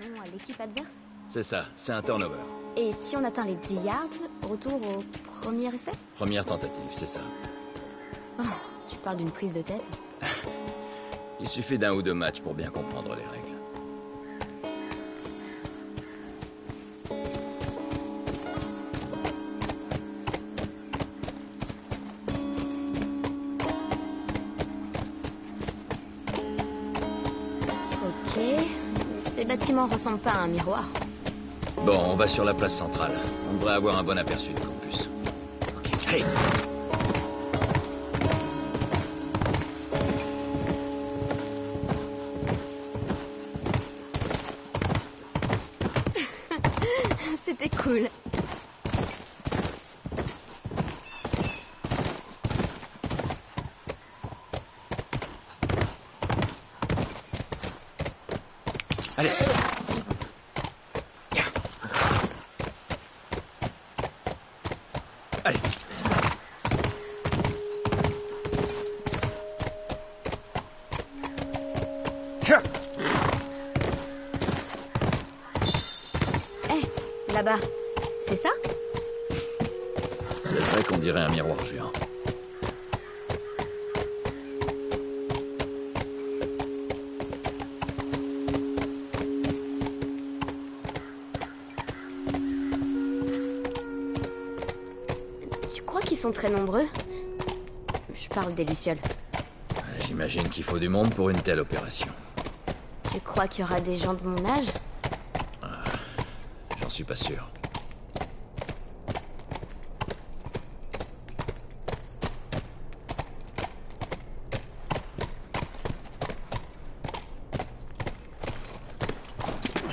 ballon à l'équipe adverse C'est ça, c'est un turnover. Et si on atteint les 10 yards, retour au premier essai? Première tentative, c'est ça. Oh, Tu parles d'une prise de tête Il suffit d'un ou deux matchs pour bien comprendre les règles. Ressemblent pas à un miroir. Bon, on va sur la place centrale. On devrait avoir un bon aperçu du campus. Ok, hey C'était cool. Allez Allez des Lucioles. J'imagine qu'il faut du monde pour une telle opération. Tu crois qu'il y aura des gens de mon âge? J'en suis pas sûr.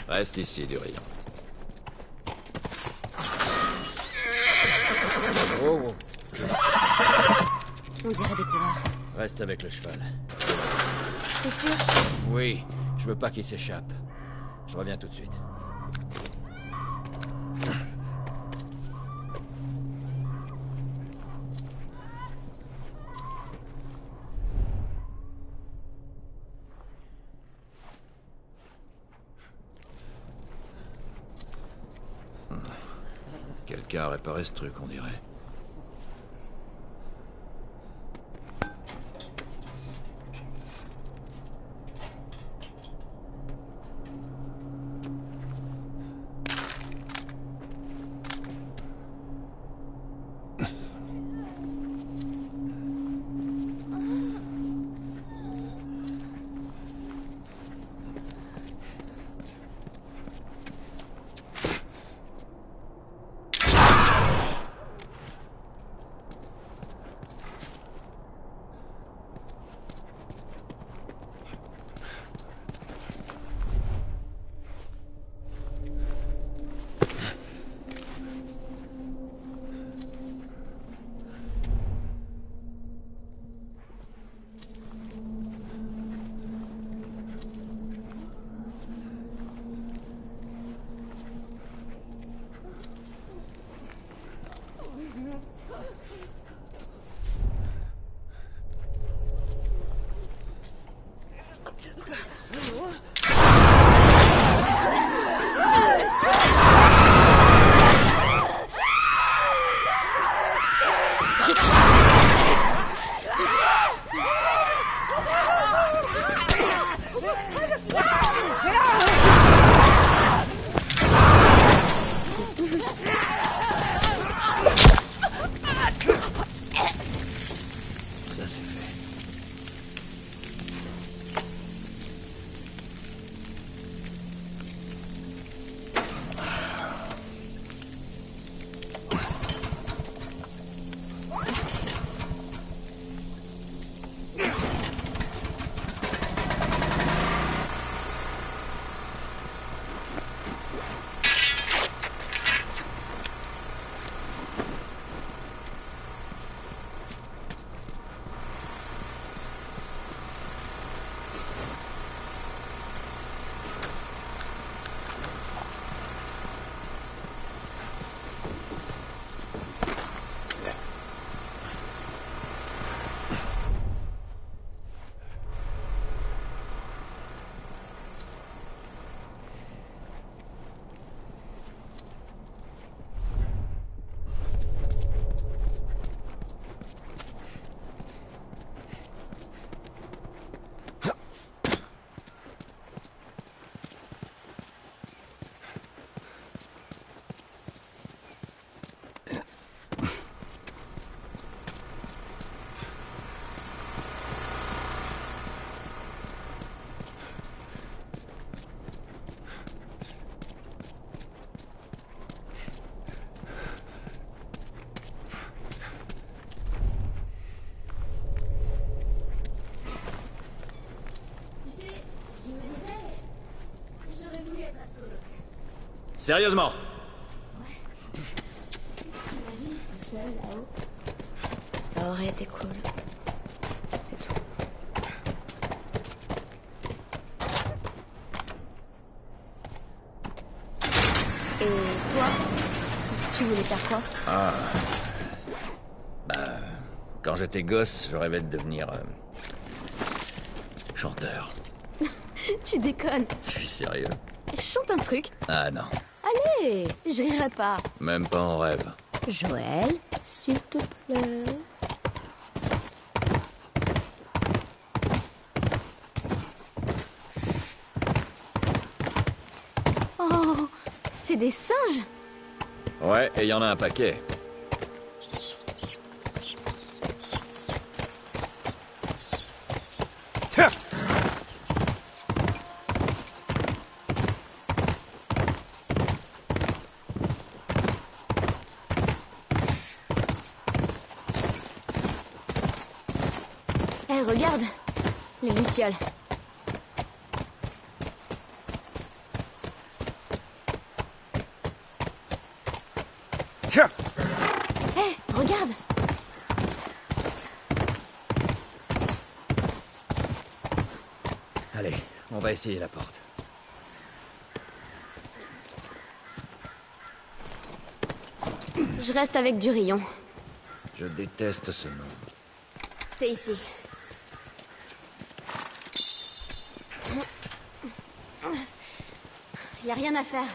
Reste ici, du rayon. On dirait des coureurs. Reste avec le cheval. C'est sûr? Oui, je veux pas qu'il s'échappe. Je reviens tout de suite. Quelqu'un a réparé ce truc, on dirait. Sérieusement Ça aurait été cool. C'est tout. Et toi Tu voulais faire quoi? Quand j'étais gosse, je rêvais de devenir... euh, chanteur. Tu déconnes. Je suis sérieux? Chante un truc. Ah non, Allez, je rirai pas. même pas en rêve. Joël, s'il te plaît. Oh, c'est des singes Ouais, et il y en a un paquet. Eh, regarde Les lucioles. Eh, regarde Allez, on va essayer la porte. Je reste avec du rayon. Je déteste ce nom. C'est ici. Y a rien à faire.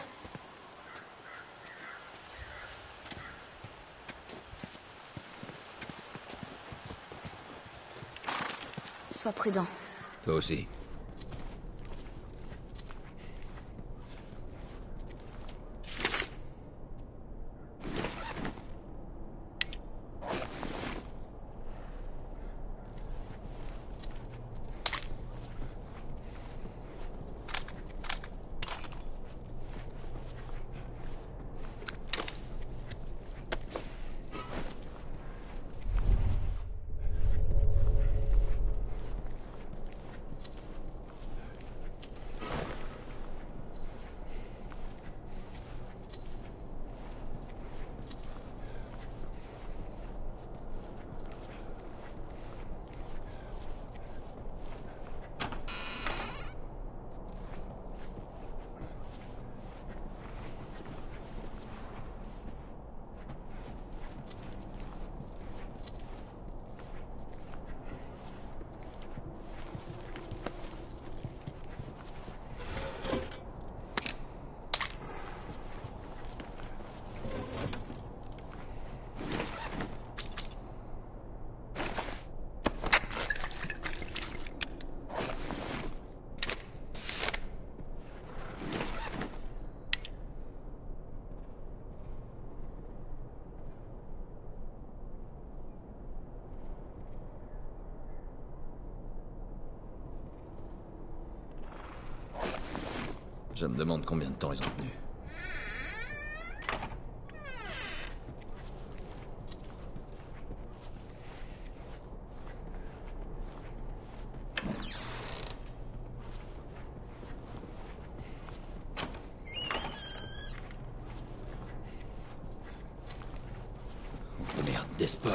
Sois prudent. Toi aussi. Je me demande combien de temps ils ont tenu. Oh merde, des sports.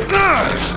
Nurse!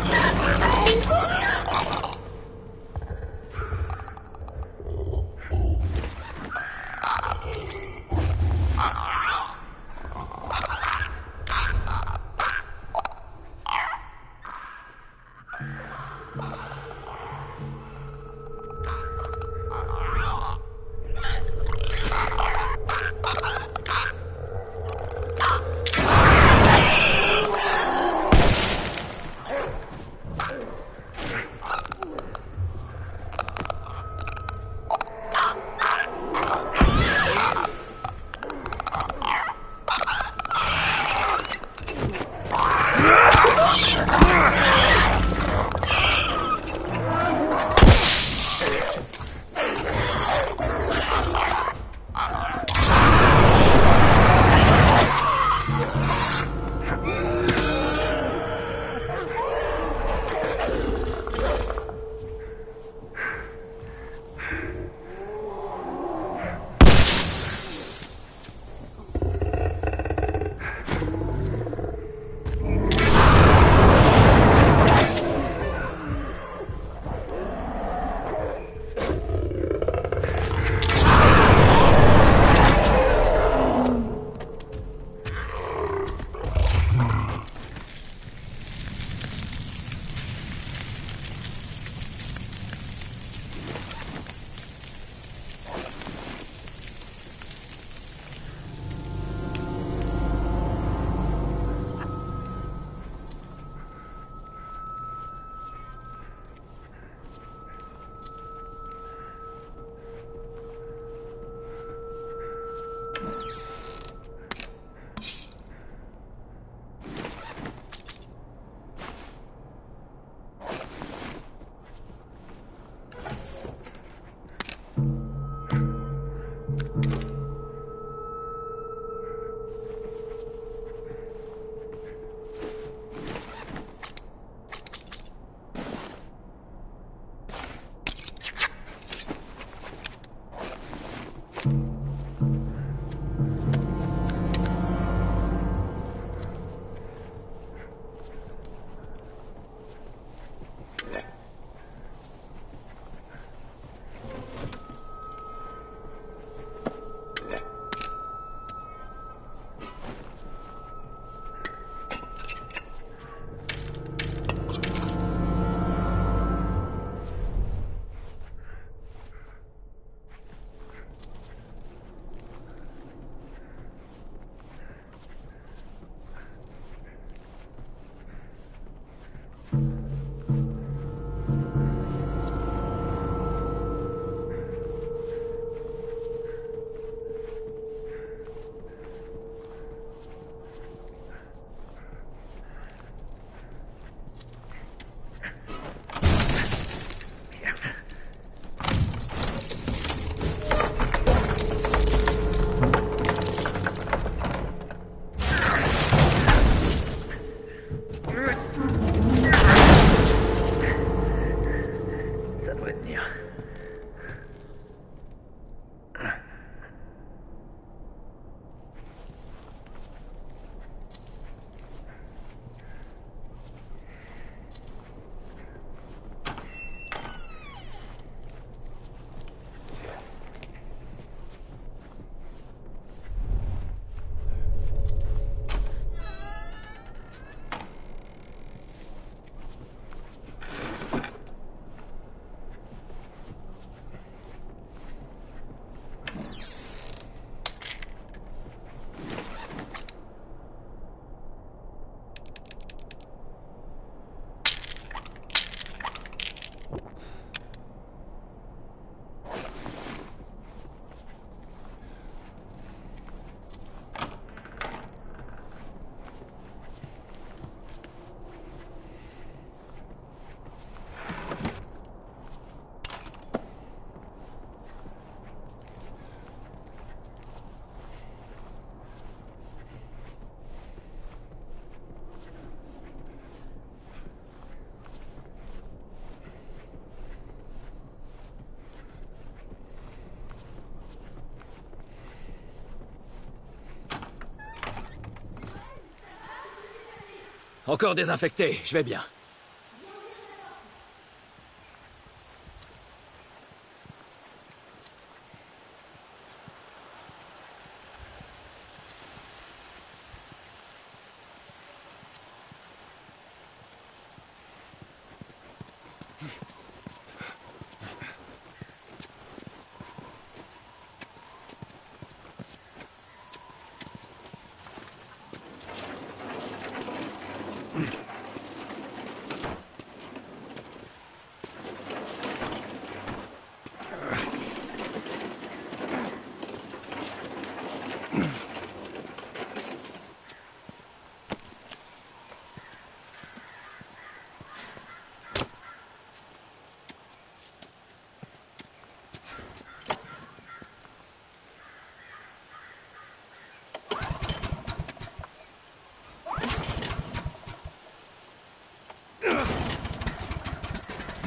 Encore désinfecté, je vais bien.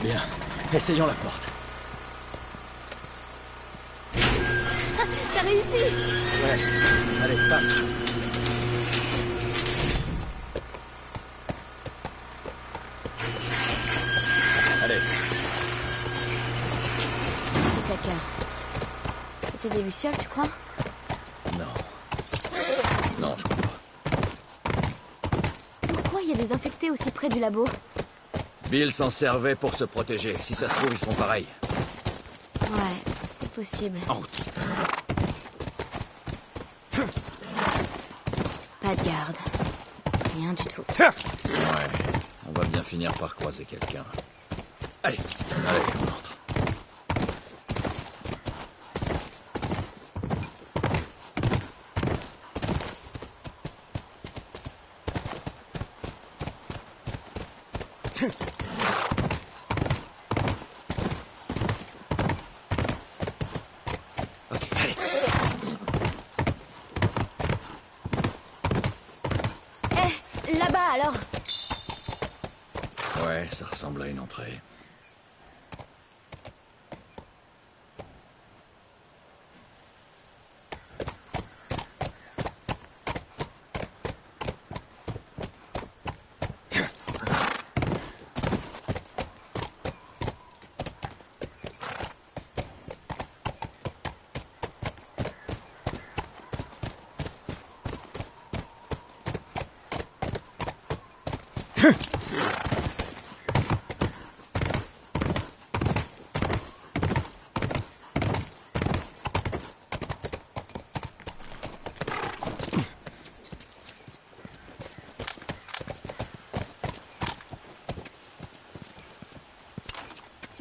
Bien, essayons la porte. T'as réussi Ouais, allez, passe. Allez, Ces placards. C'était des lucioles, tu crois? Non. Non, je crois pas. Pourquoi il y a des infectés aussi près du labo? Bill s'en servait pour se protéger. Si ça se trouve, ils font pareil. Ouais, c'est possible. En route. Pas de garde. Rien du tout. Ouais, on va bien finir par croiser quelqu'un. Allez, allez, on entre. Ok, allez. Eh, là-bas alors Ouais, ça ressemble à une entrée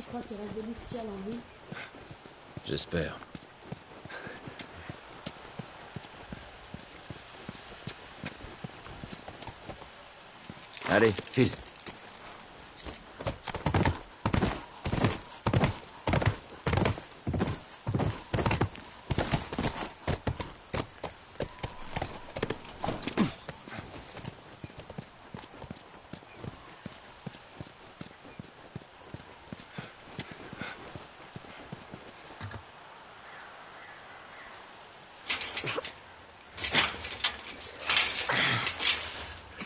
crois qu'il reste des lucioles en vie J'espère. Allez, file.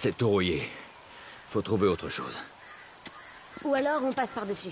C'est tout rouillé. Faut trouver autre chose. Ou alors on passe par-dessus.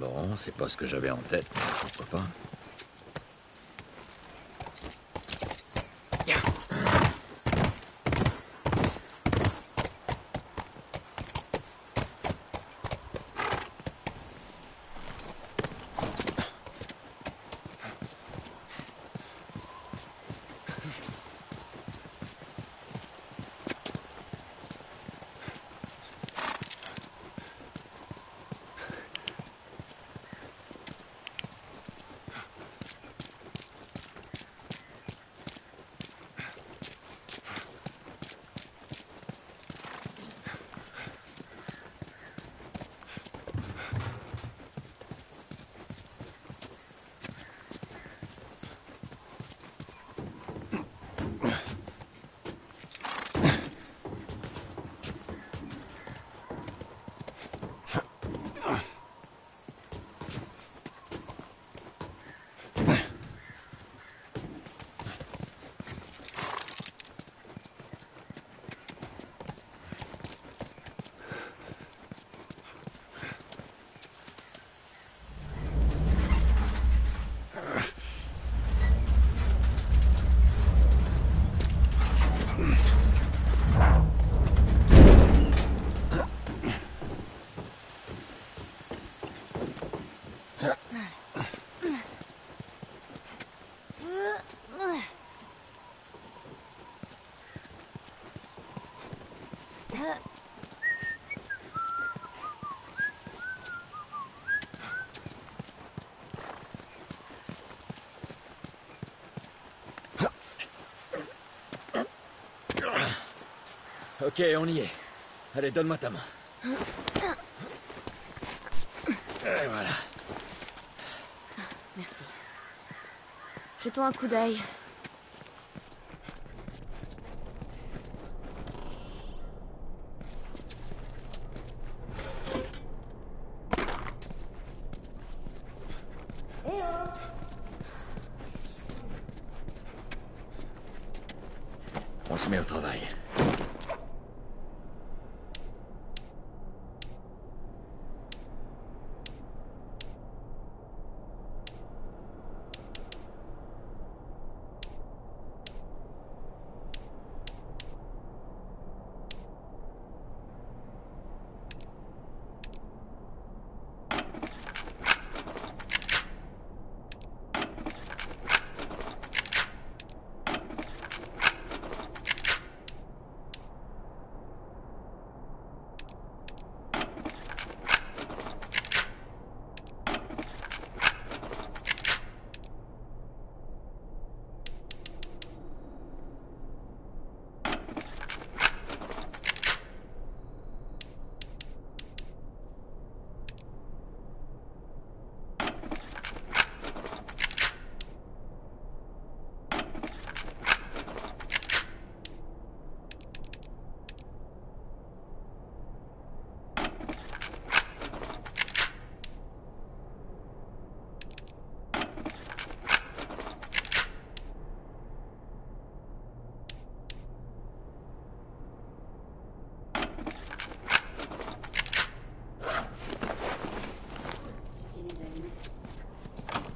Bon, c'est pas ce que j'avais en tête, mais pourquoi pas? Ok, on y est. Allez, donne-moi ta main. Et voilà. Merci. Jetons un coup d'œil.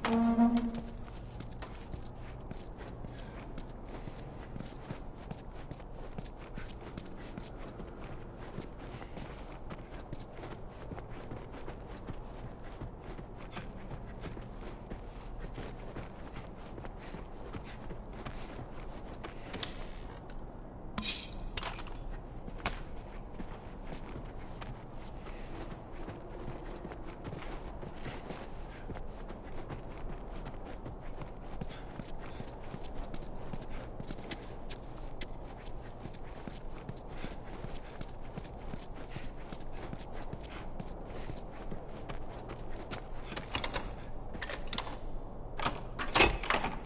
Mm-hmm.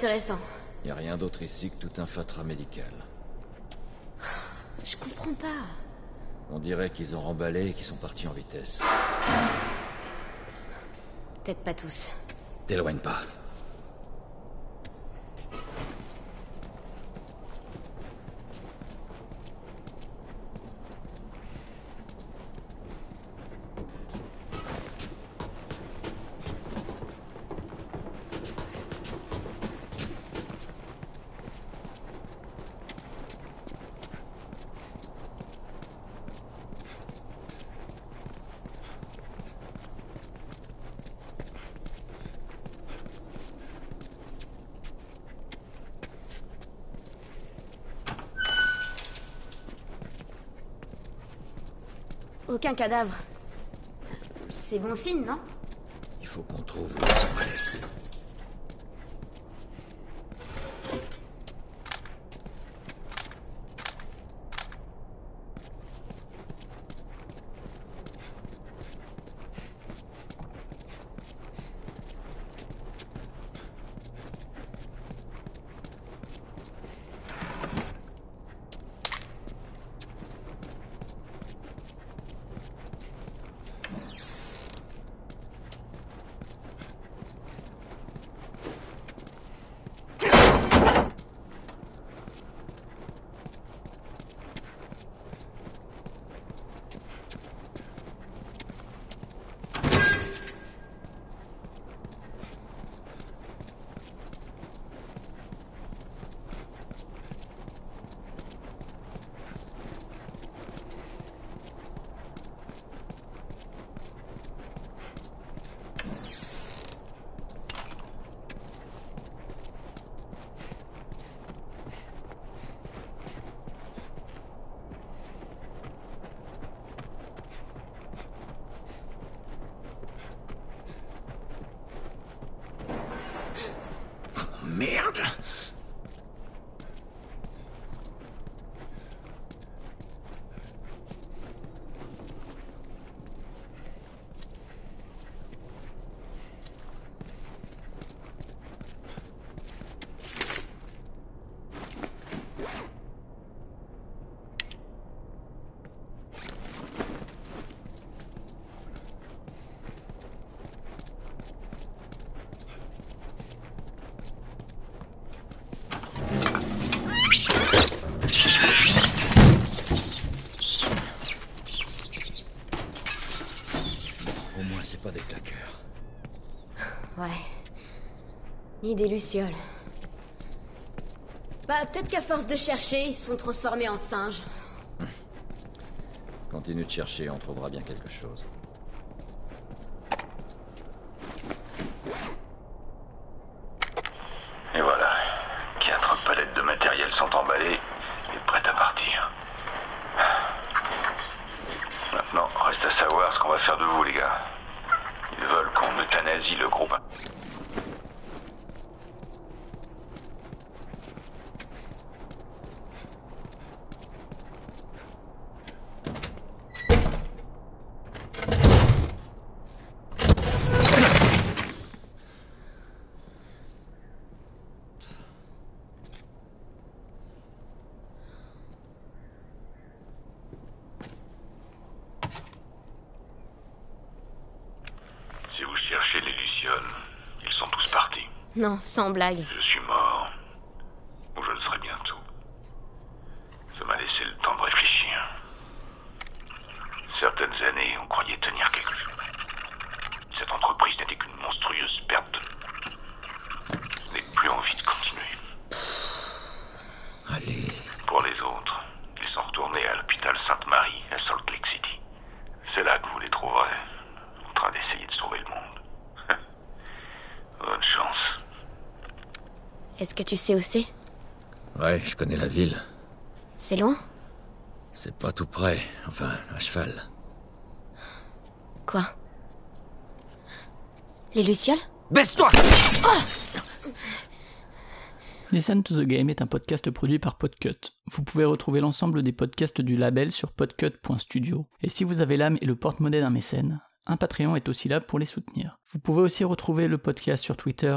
Rien d'intéressant. Y a rien d'autre ici que tout un fatras médical. Je comprends pas. On dirait qu'ils ont remballé et qu'ils sont partis en vitesse. Peut-être pas tous. T'éloigne pas. Aucun cadavre. C'est bon signe, non? Il faut qu'on trouve où. Ni des lucioles. Bah, peut-être qu'à force de chercher, ils se sont transformés en singes. Continue de chercher, on trouvera bien quelque chose. Et voilà. Quatre palettes de matériel sont emballées et prêtes à partir. Maintenant, reste à savoir ce qu'on va faire de vous, les gars. Ils veulent qu'on euthanasie le groupe. Si vous cherchez les Lucioles, ils sont tous partis. Non, sans blague. Je suis mort. Ou je le serai bientôt. Ça m'a laissé le temps de réfléchir. Certaines années, on croyait tenir quelque chose. Cette entreprise n'était qu'une monstrueuse perte de... Je n'ai plus envie de continuer. Allez. Pour les autres, ils sont retournés à l'hôpital Sainte-Marie, à Salt Lake City. C'est là que vous les trouverez, en train d'essayer de sauver le monde. Bonne chance. Est-ce que tu sais où c'est? Ouais, je connais la ville. C'est loin? C'est pas tout près, enfin, à cheval. Quoi? Les Lucioles? Baisse-toi Listen to the Game est un podcast produit par Podcut. Vous pouvez retrouver l'ensemble des podcasts du label sur podcut.studio. Et si vous avez l'âme et le porte-monnaie d'un mécène, un Patreon est aussi là pour les soutenir. Vous pouvez aussi retrouver le podcast sur Twitter,